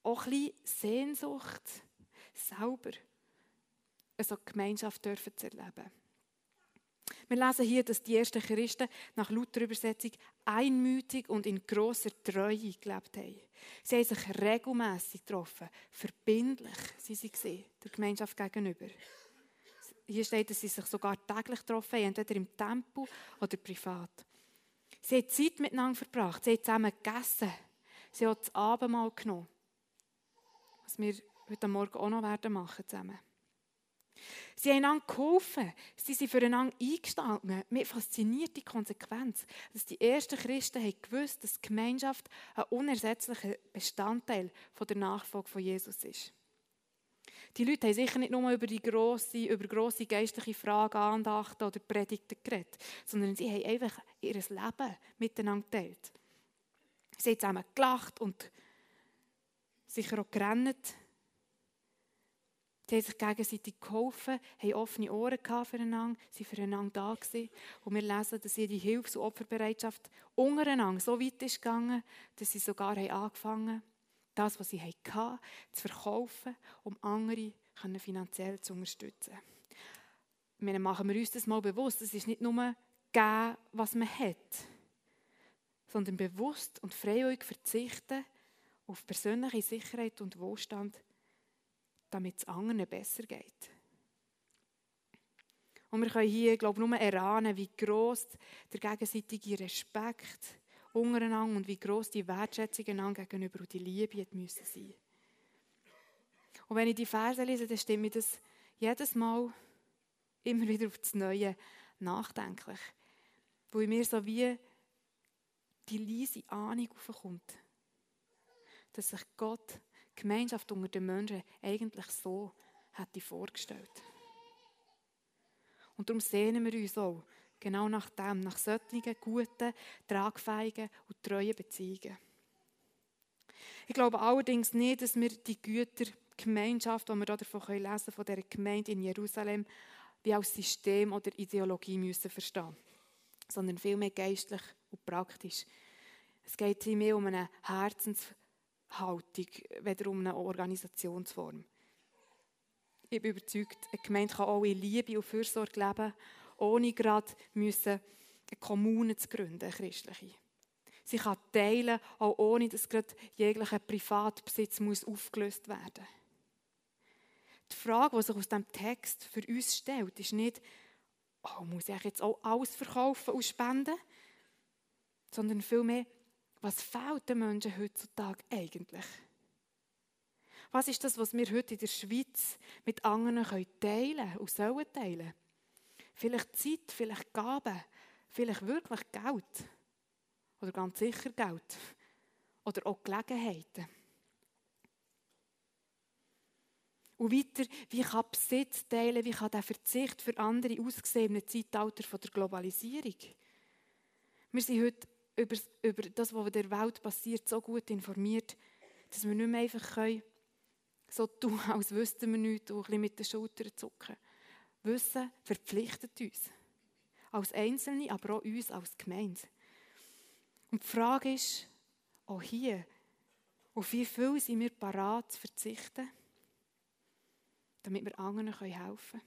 auch ein bisschen Sehnsucht, selber so Gemeinschaft dürfen zu erleben. Wir lesen hier, dass die ersten Christen nach lauter Übersetzung einmütig und in großer Treue gelebt haben. Sie haben sich regelmässig getroffen, verbindlich sie sie der Gemeinschaft gegenüber. Hier steht, dass sie sich sogar täglich getroffen haben, entweder im Tempel oder privat. Sie haben Zeit miteinander verbracht, sie haben zusammen gegessen, sie haben das Abendmahl genommen, was wir heute Morgen auch noch werden machen zusammen. Sie haben einander geholfen. Sie sind füreinander eingestanden. Mir fasziniert die Konsequenz, dass die ersten Christen haben gewusst, dass die Gemeinschaft ein unersetzlicher Bestandteil der Nachfolge von Jesus ist. Die Leute haben sicher nicht nur über die grosse, über grosse geistliche Fragen, Andachten oder Predigten geredet, sondern sie haben einfach ihr Leben miteinander geteilt. Sie haben zusammen gelacht und sicher auch gerannt Sie haben sich gegenseitig geholfen, haben offene Ohren füreinander, waren füreinander da gewesen. Und wir lesen, dass ihre Hilfs- und Opferbereitschaft untereinander so weit ist gegangen, dass sie sogar haben angefangen das, was sie hatten, zu verkaufen, um andere finanziell zu unterstützen. Wir machen wir uns das mal bewusst. Es ist nicht nur geben, was man hat, sondern bewusst und freiwillig verzichten auf persönliche Sicherheit und Wohlstand damit es anderen besser geht. Und wir können hier, glaube ich, nur erahnen, wie gross der gegenseitige Respekt untereinander und wie gross die Wertschätzung einander gegenüber und die Liebe müssen sein. Und wenn ich die Verse lese, dann stimmt mir das jedes Mal immer wieder auf das Neue nachdenklich. Wo mir so wie die leise Ahnung aufkommt, dass sich Gott Gemeinschaft unter den Menschen eigentlich so hätte vorgestellt. Und darum sehnen wir uns auch genau nach dem, nach solchen guten, tragfähigen und treuen Beziehungen. Ich glaube allerdings nicht, dass wir die Güter, Gemeinschaft, die wir davon lesen können, von dieser Gemeinde in Jerusalem, wie als System oder Ideologie müssen verstehen sondern vielmehr geistlich und praktisch. Es geht mehr um eine Herzens- Haltung, weder um eine Organisationsform. Ich bin überzeugt, eine Gemeinde kann auch in Liebe und Fürsorge leben ohne gerade müssen eine Kommune zu gründen, eine christliche. Sie kann teilen, auch ohne dass gerade jeglicher Privatbesitz muss aufgelöst werden muss. Die Frage, die sich aus diesem Text für uns stellt, ist nicht, oh, muss ich jetzt auch alles verkaufen und spenden? Sondern vielmehr, was fehlt den Menschen heutzutage eigentlich? Was ist das, was wir heute in der Schweiz mit anderen teilen können und sollen teilen? Vielleicht Zeit, vielleicht Gaben, vielleicht wirklich Geld. Oder ganz sicher Geld. Oder auch Gelegenheiten. Und weiter, wie kann Besitz teilen, wie kann der Verzicht für andere aussehen im Zeitalter der Globalisierung? Wir sind heute über, über das, was in der Welt passiert, so gut informiert, dass wir nicht mehr einfach können, so tun, *laughs* als wüssten wir nichts und ein bisschen mit den Schultern zucken. Wissen verpflichtet uns. Als Einzelne, aber auch uns als Gemeinde. Und die Frage ist, auch hier, auf wie viel sind wir parat zu verzichten? damit wir anderen helfen können?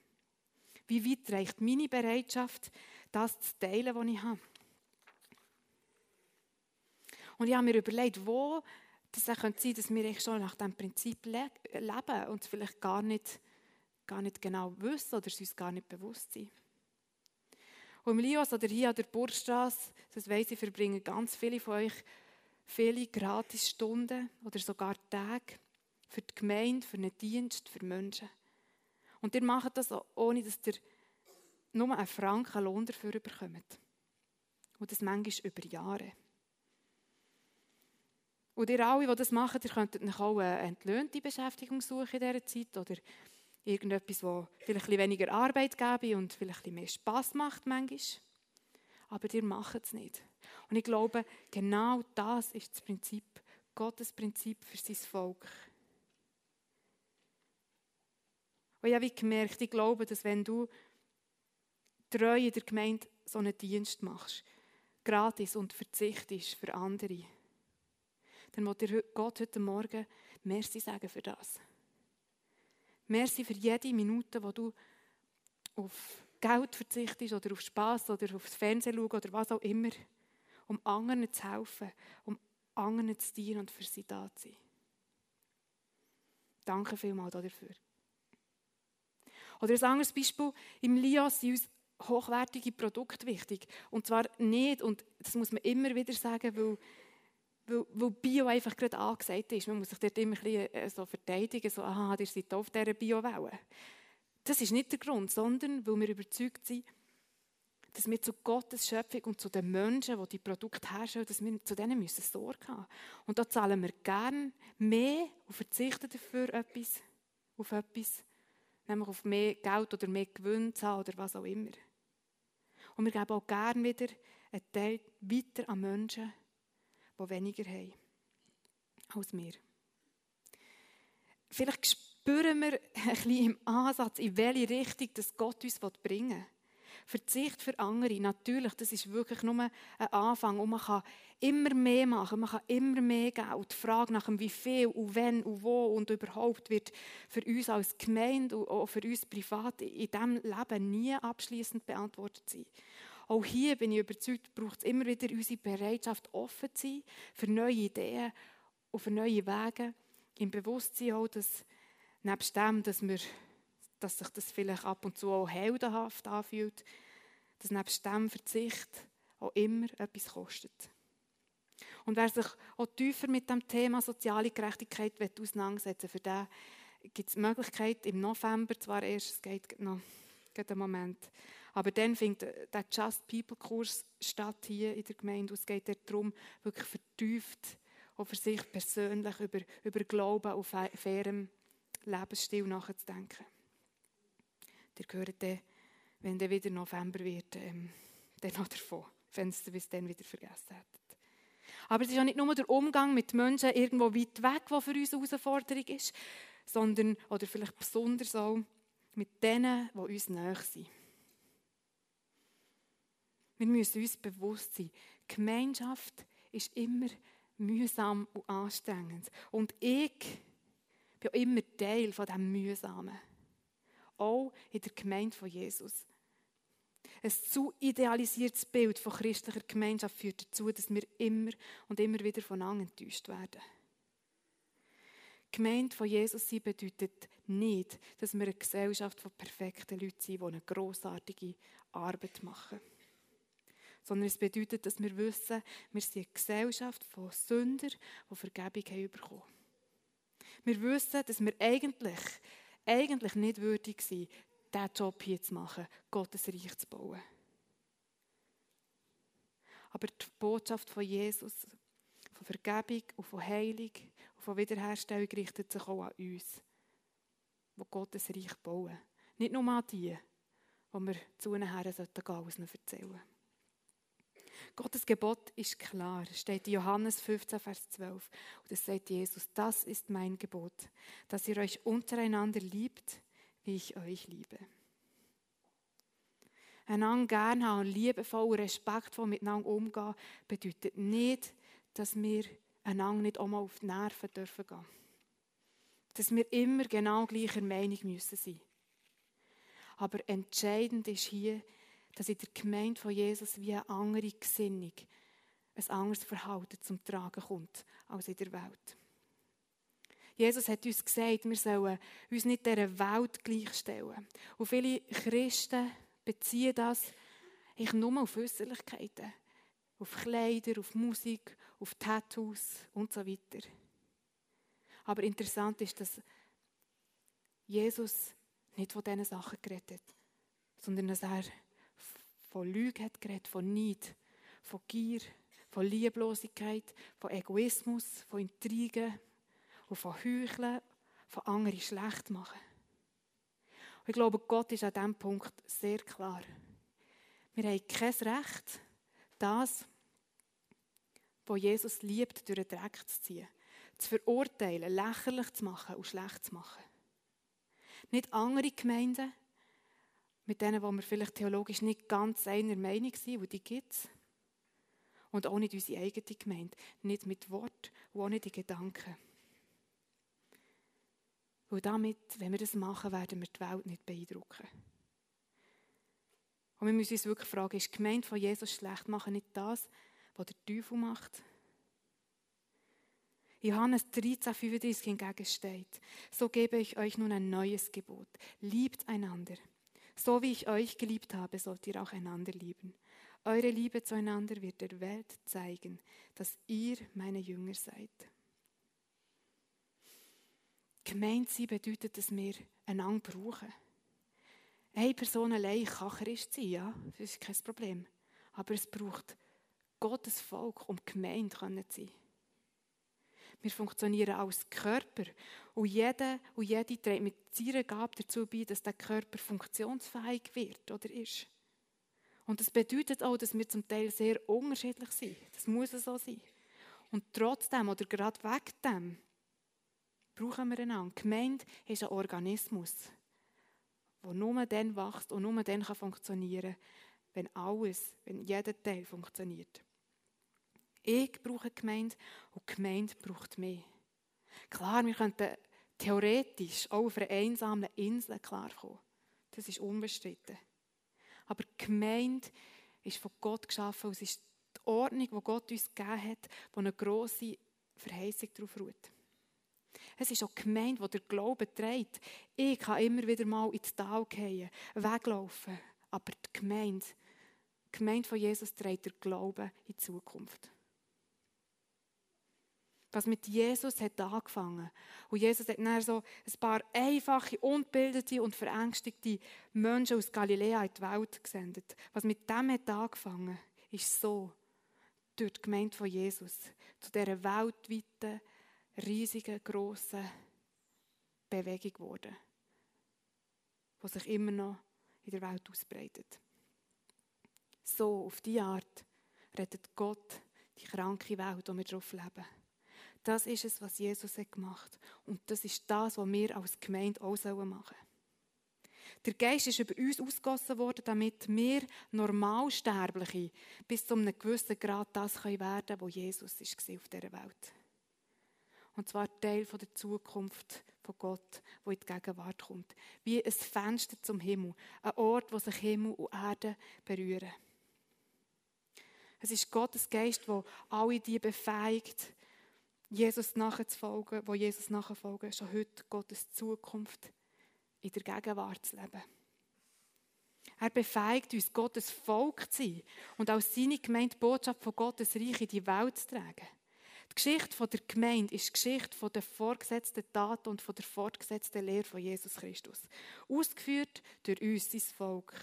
Wie weit reicht meine Bereitschaft, das zu teilen, was ich habe? Und ich habe mir überlegt, wo das sein könnte dass wir schon nach diesem Prinzip leben und es vielleicht gar nicht, gar nicht genau wissen oder es uns gar nicht bewusst sind. Und im Lios oder hier an der Burgstrasse, das weiss ich, verbringen ganz viele von euch viele Gratisstunden oder sogar Tage für die Gemeinde, für einen Dienst, für Menschen. Und ihr macht das, ohne dass ihr nur einen Franken Lohn dafür bekommt. Und das manchmal über Jahre. Und ihr alle, die das machen, ihr könntet auch eine entlöhnte Beschäftigung suchen in dieser Zeit oder irgendetwas, wo vielleicht weniger Arbeit gäbe und vielleicht mehr Spass macht manchmal. Aber ihr macht es nicht. Und ich glaube, genau das ist das Prinzip, Gottes Prinzip für sein Volk. Und ich habe gemerkt, ich glaube, dass wenn du treu in der Gemeinde so einen Dienst machst, gratis und verzichtest für andere, dann will dir Gott heute Morgen Merci sagen für das. Merci für jede Minute, wo du auf Geld verzichtest oder auf Spaß oder aufs Fernsehen schauen oder was auch immer, um anderen zu helfen, um anderen zu dienen und für sie da zu sein. Danke vielmals dafür. Oder ein anderes Beispiel, im Lias sind uns hochwertige Produkte wichtig. Und zwar nicht, und das muss man immer wieder sagen, weil, weil, Bio einfach gerade angesagt ist. Man muss sich dort immer ein bisschen äh, so verteidigen, so, aha, ihr seid auf dieser Bio-Welle. Das ist nicht der Grund, sondern weil wir überzeugt sind, dass wir zu Gottes Schöpfung und zu den Menschen, die die Produkte herstellen, dass wir zu denen müssen Sorge haben. Und da zahlen wir gerne mehr und verzichten dafür etwas, auf etwas, nämlich auf mehr Geld oder mehr Gewinn zu haben oder was auch immer. Und wir geben auch gerne wieder einen Teil weiter an Menschen, die weniger haben als wir. Vielleicht spüren wir *laughs* ein bisschen im Ansatz, in welche Richtung das Gott uns bringen will. Verzicht für andere, natürlich, das ist wirklich nur ein Anfang. Und man kann immer mehr machen, man kann immer mehr geben. die Frage nach dem wie viel und wenn und wo und überhaupt wird für uns als Gemeinde und auch für uns privat in diesem Leben nie abschließend beantwortet sein. Auch hier bin ich überzeugt, braucht es immer wieder unsere Bereitschaft, offen zu sein für neue Ideen und für neue Wege. Im Bewusstsein auch, dass nebst dem, dass wir dass sich das vielleicht ab und zu auch heldenhaft anfühlt, dass nebst dem Verzicht auch immer etwas kostet. Und wer sich auch tiefer mit dem Thema soziale Gerechtigkeit auseinandersetzen will, für den gibt es die Möglichkeit im November, zwar erst, es geht noch einen Moment, aber dann findet der Just People Kurs statt hier in der Gemeinde. Und es geht darum, wirklich vertieft auch für sich persönlich über, über Glauben auf fairem Lebensstil nachzudenken. Ihr hört dann, wenn dann wieder November wird, ähm, dann noch davon, wenn es bis dann wieder vergessen hättet. Aber es ist ja nicht nur der Umgang mit Menschen irgendwo weit weg, der für uns eine Herausforderung ist, sondern, oder vielleicht besonders auch, mit denen, die uns näher sind. Wir müssen uns bewusst sein, Gemeinschaft ist immer mühsam und anstrengend. Und ich bin immer Teil von diesem Mühsamen auch in der Gemeinde von Jesus. Ein zu idealisiertes Bild von christlicher Gemeinschaft führt dazu, dass wir immer und immer wieder von enttäuscht werden. Gemeinde von Jesus sein bedeutet nicht, dass wir eine Gesellschaft von perfekten Leuten sind, die eine grossartige Arbeit machen. Sondern es bedeutet, dass wir wissen, wir sind eine Gesellschaft von Sündern, die Vergebung haben bekommen. Wir wissen, dass wir eigentlich, eigentlich nicht würdig sind, diesen Job hier zu machen, Gottes Reich zu bauen. Aber die Botschaft von Jesus, von Vergebung und von Heilung und von Wiederherstellung richtet sich auch an uns, die Gottes Reich bauen. Nicht nur an die, die wir zu ihnen her sollten gehen und erzählen. Gottes Gebot ist klar. Steht in Johannes 15, Vers 12. Und es sagt Jesus, das ist mein Gebot, dass ihr euch untereinander liebt, wie ich euch liebe. Einander gerne haben liebevoll und respektvoll miteinander umgehen, bedeutet nicht, dass wir einander nicht auch mal auf die Nerven dürfen gehen. Dass wir immer genau gleicher Meinung müssen sein. Aber entscheidend ist hier, dass in der Gemeinde von Jesus wie eine andere Gesinnung, ein anderes Verhalten zum Tragen kommt als in der Welt. Jesus hat uns gesagt, wir sollen uns nicht dieser Welt gleichstellen. Und viele Christen beziehen das ich nur auf Äußerlichkeiten, auf Kleider, auf Musik, auf Tattoos und so weiter. Aber interessant ist, dass Jesus nicht von diesen Sachen geredet hat, sondern dass er von Lüge hat geredet, von Neid, von Gier, von Lieblosigkeit, von Egoismus, von Intrigen und von Heucheln, von anderen schlecht machen. Und ich glaube, Gott ist an diesem Punkt sehr klar. Wir haben kein Recht, das, was Jesus liebt, durch den Dreck zu ziehen, zu verurteilen, lächerlich zu machen und schlecht zu machen. Nicht andere Gemeinden, mit denen, wo wir vielleicht theologisch nicht ganz einer Meinung sind, wo die gibt es. Und auch nicht unsere eigene Gemeinde. Nicht mit Wort und auch nicht in Gedanken. Weil damit, wenn wir das machen, werden wir die Welt nicht beeindrucken. Und wir müssen uns wirklich fragen, ist die Gemeinde von Jesus schlecht? Machen nicht das, was der Teufel macht? Johannes 13, 35 hingegen steht, so gebe ich euch nun ein neues Gebot. Liebt einander. So wie ich euch geliebt habe, sollt ihr auch einander lieben. Eure Liebe zueinander wird der Welt zeigen, dass ihr meine Jünger seid. Gemeint sein bedeutet, dass wir einander brauchen. Eine Person allein kann Christ sein, ja, das ist kein Problem. Aber es braucht Gottes Volk, um Gemeinde zu sein. Wir funktionieren als Körper und jeder und jede trägt mit seiner Gabe dazu bei, dass der Körper funktionsfähig wird oder ist. Und das bedeutet auch, dass wir zum Teil sehr unterschiedlich sind. Das muss so sein. Und trotzdem oder gerade wegen dem brauchen wir einander. Gemeinde ist ein Organismus, der nur dann wächst und nur dann funktionieren kann, wenn alles, wenn jeder Teil funktioniert. Ich brauche Gemeinde und die Gemeinde braucht mich. Klar, wir könnten theoretisch auch auf einer einsamen Insel klarkommen. Das ist unbestritten. Aber die Gemeinde ist von Gott geschaffen und es ist die Ordnung, die Gott uns gegeben hat, wo eine grosse Verheißung darauf ruht. Es ist auch die Gemeinde, die der Glaube trägt. Ich kann immer wieder mal ins Tal gehen, weglaufen. Aber die Gemeinde, die Gemeinde von Jesus trägt der Glaube in die Zukunft was mit Jesus hat angefangen. Und Jesus hat dann so ein paar einfache, unbildete und verängstigte Menschen aus Galiläa in die Welt gesendet. Was mit dem hat angefangen, ist so durch die Gemeinde von Jesus zu dieser weltweiten, riesigen, grossen Bewegung geworden, die sich immer noch in der Welt ausbreitet. So, auf diese Art rettet Gott die kranke Welt, in der wir drauf leben. Das ist es, was Jesus hat gemacht Und das ist das, was wir als Gemeinde auch machen sollen. Der Geist ist über uns ausgossen worden, damit wir Normalsterbliche bis zu einem gewissen Grad das werden können, was Jesus war auf dieser Welt. Und zwar Teil der Zukunft von Gott, wo in die Gegenwart kommt. Wie ein Fenster zum Himmel. Ein Ort, wo sich Himmel und Erde berühren. Es ist Gottes Geist, der alle die befähigt, Jesus nachzufolgen, wo Jesus nachfolgen, schon heute Gottes Zukunft in der Gegenwart zu leben. Er befähigt uns, Gottes Volk zu sein und als seine Gemeinde die Botschaft von Gottes Reich in die Welt zu tragen. Die Geschichte der Gemeinde ist die Geschichte der vorgesetzten Tat und der fortgesetzten Lehre von Jesus Christus. Ausgeführt durch uns, sein Volk,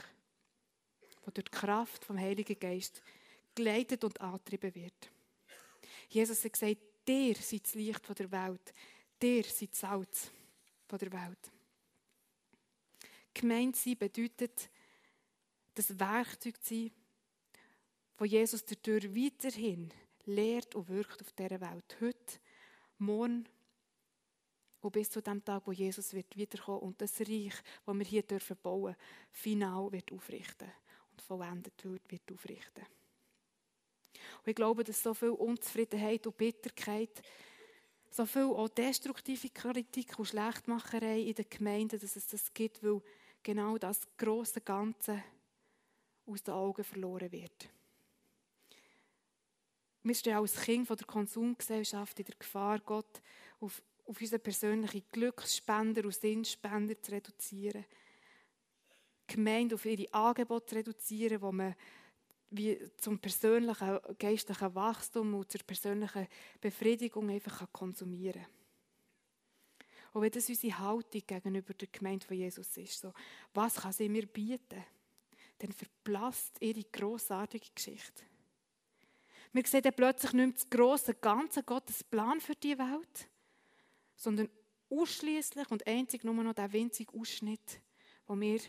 das durch die Kraft vom Heiligen Geist geleitet und angetrieben wird. Jesus hat gesagt, der seid das Licht der Welt, der seid das Salz der Welt. Gemeint sein bedeutet, das Werkzeug zu sein, wo Jesus dadurch weiterhin lehrt und wirkt auf dieser Welt. Heute, morgen und bis zu dem Tag, wo Jesus wird wiederkommen und das Reich, das wir hier dürfen bauen, final wird aufrichten und vollendet wird, wird aufrichten. Und ich glaube, dass so viel Unzufriedenheit und Bitterkeit, so viel auch destruktive Kritik und Schlechtmacherei in den Gemeinden, dass es das gibt, weil genau das große Ganze aus den Augen verloren wird. Wir stehen als Kind der Konsumgesellschaft in der Gefahr, Gott auf, auf unseren persönlichen Glücksspender und Sinnspender zu reduzieren. Die Gemeinde auf ihre Angebote zu reduzieren, wo man wie zum persönlichen geistlichen Wachstum und zur persönlichen Befriedigung einfach konsumieren kann. Und wenn das unsere Haltung gegenüber der Gemeinde von Jesus ist, so, was kann sie mir bieten, dann verblasst ihre grossartige Geschichte. Wir sehen dann plötzlich nicht mehr das grosse Ganze, Gottes Plan für die Welt, sondern ausschließlich und einzig nur noch der winzige Ausschnitt, den wir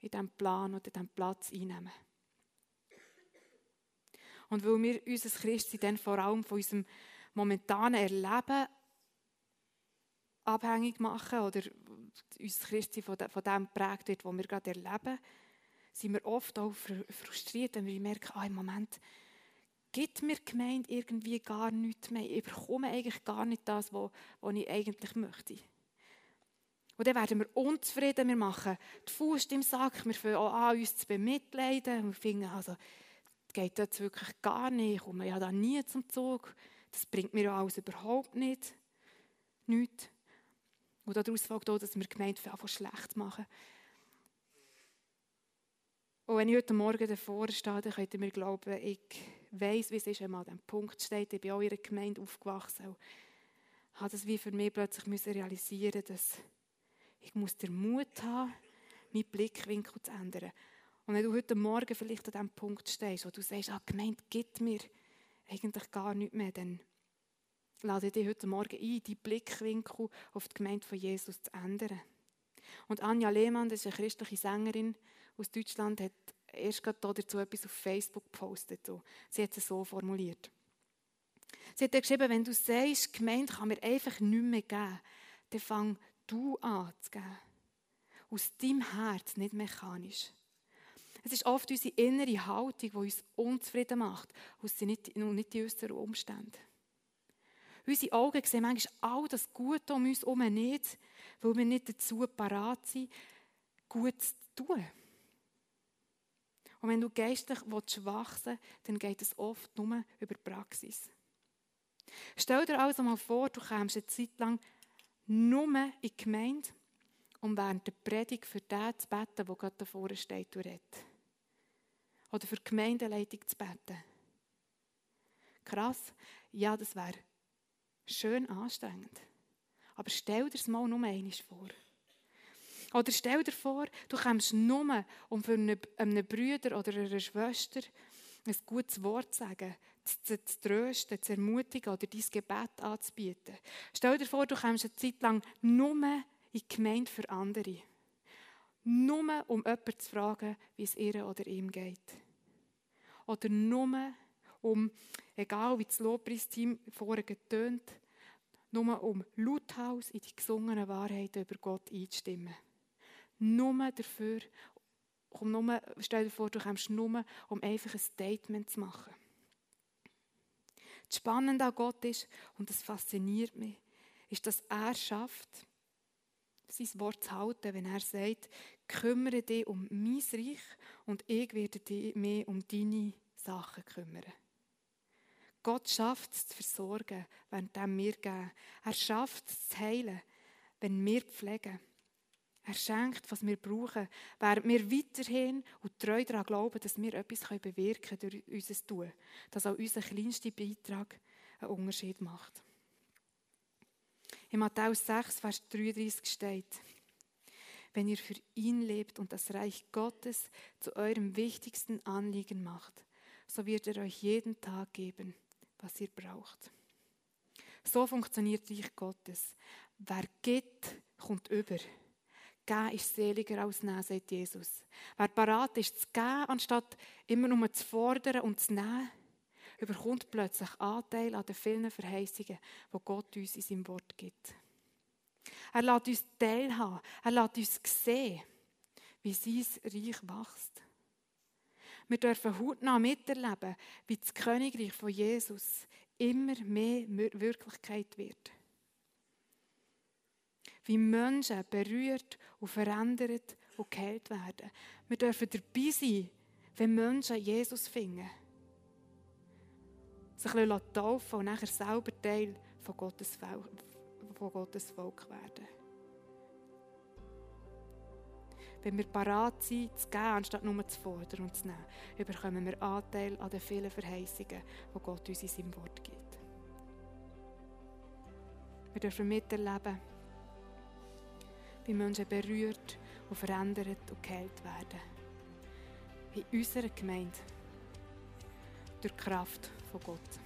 in diesem Plan oder in diesem Platz einnehmen. Und weil wir unser Christsein dann vor allem von unserem momentanen Erleben abhängig machen oder unser Christsein von dem geprägt wird, was wir gerade erleben, sind wir oft auch frustriert, wenn wir merken, ah, im Moment gibt mir die Gemeinde irgendwie gar nichts mehr. Ich bekomme eigentlich gar nicht das, was, ich eigentlich möchte. Und dann werden wir unzufrieden, wir machen die Faust im Sack, wir fangen auch an, uns zu bemitleiden. Wir finden, also, geht jetzt wirklich gar nicht, ich komme ja da nie zum Zug. Das bringt mir ja alles überhaupt nicht. Nichts. Und daraus folgt auch, dass wir Gemeinde einfach schlecht machen. Und wenn ich heute Morgen davor stehe, dann könnt ihr mir glauben, ich weiss, wie es ist, wenn man an diesem Punkt steht. Ich bin auch in einer Gemeinde aufgewachsen und habe das wie für mich plötzlich realisieren dass ich muss den Mut haben, meinen Blickwinkel zu ändern. Und wenn du heute Morgen vielleicht an diesem Punkt stehst, wo du sagst, ah, Gemeinde gibt mir eigentlich gar nichts mehr, dann lade ich dich heute Morgen ein, deinen Blickwinkel auf die Gemeinde von Jesus zu ändern. Und Anja Lehmann, das ist eine christliche Sängerin aus Deutschland, hat erst gerade dazu etwas auf Facebook gepostet. Sie hat es so formuliert. Sie hat geschrieben, wenn du sagst, Gemeinde kann mir einfach nichts mehr geben, dann fang du an zu geben. Aus deinem Herz, nicht mechanisch. Es ist oft unsere innere Haltung, die uns unzufrieden macht, und nicht, nicht die äußeren Umstände. Unsere Augen sehen manchmal all das Gute um uns herum nicht, weil wir nicht dazu parat sind, gut zu tun. Und wenn du geistlich wachsen willst, dann geht es oft nur über Praxis. Stell dir also mal vor, du kommst eine Zeit lang nur in die Gemeinde, um während der Predigt für den zu beten, der gerade davor steht und redet. Oder für die Gemeindeleitung zu beten. Krass, ja, das wäre schön anstrengend. Aber stell dir das mal nur einmal vor. Oder stell dir vor, du kommst nur, um für einen, einen Bruder oder eine Schwester ein gutes Wort zu sagen, zu, zu trösten, zu ermutigen oder dein Gebet anzubieten. Stell dir vor, du kommst eine Zeit lang nur in die Gemeinde für andere. Nur, um jemanden zu fragen, wie es ihr oder ihm geht. Oder nur, um, egal wie das Lobpreisteam vorher getönt, nur um lauthals in die gesungenen Wahrheiten über Gott einzustimmen. Nur dafür, um nur, stell dir vor, du kommst nur, um einfach ein Statement zu machen. Das Spannende an Gott ist, und das fasziniert mich, ist, dass er schafft, sein Wort zu halten, wenn er sagt, kümmere dich um mein Reich und ich werde dich mehr um deine Sachen kümmern. Gott schafft es zu versorgen, wenn wir geben. Er schafft es zu heilen, wenn wir pflegen. Er schenkt, was wir brauchen, während wir weiterhin und treu daran glauben, dass wir etwas bewirken können durch unser Tun. Dass auch unser kleinster Beitrag einen Unterschied macht. In Matthäus 6, Vers 33 steht, wenn ihr für ihn lebt und das Reich Gottes zu eurem wichtigsten Anliegen macht, so wird er euch jeden Tag geben, was ihr braucht. So funktioniert Reich Gottes. Wer gibt, kommt über. Geben ist seliger als nehmen, sagt Jesus. Wer parat ist zu geben, anstatt immer nur zu fordern und zu nehmen, überkommt plötzlich Anteil an den vielen Verheißungen, die Gott uns in seinem Wort gibt. Er lässt uns teilhaben, er lässt uns sehen, wie sein Reich wächst. Wir dürfen hautnah miterleben, wie das Königreich von Jesus immer mehr Wirklichkeit wird wie Menschen berührt und verändert und geheilt werden. Wir dürfen dabei sein, wenn Menschen Jesus finden. Sich taufen und nachher selber Teil von Gottes, von Gottes Volk werden. Wenn wir parat sind, zu geben, anstatt nur zu fordern und zu nehmen, bekommen wir Anteil an den vielen Verheißungen, die Gott uns in seinem Wort gibt. Wir dürfen miterleben, wie Menschen berührt und verändert und geheilt werden. In unserer Gemeinde. Durch Kraft von Gott.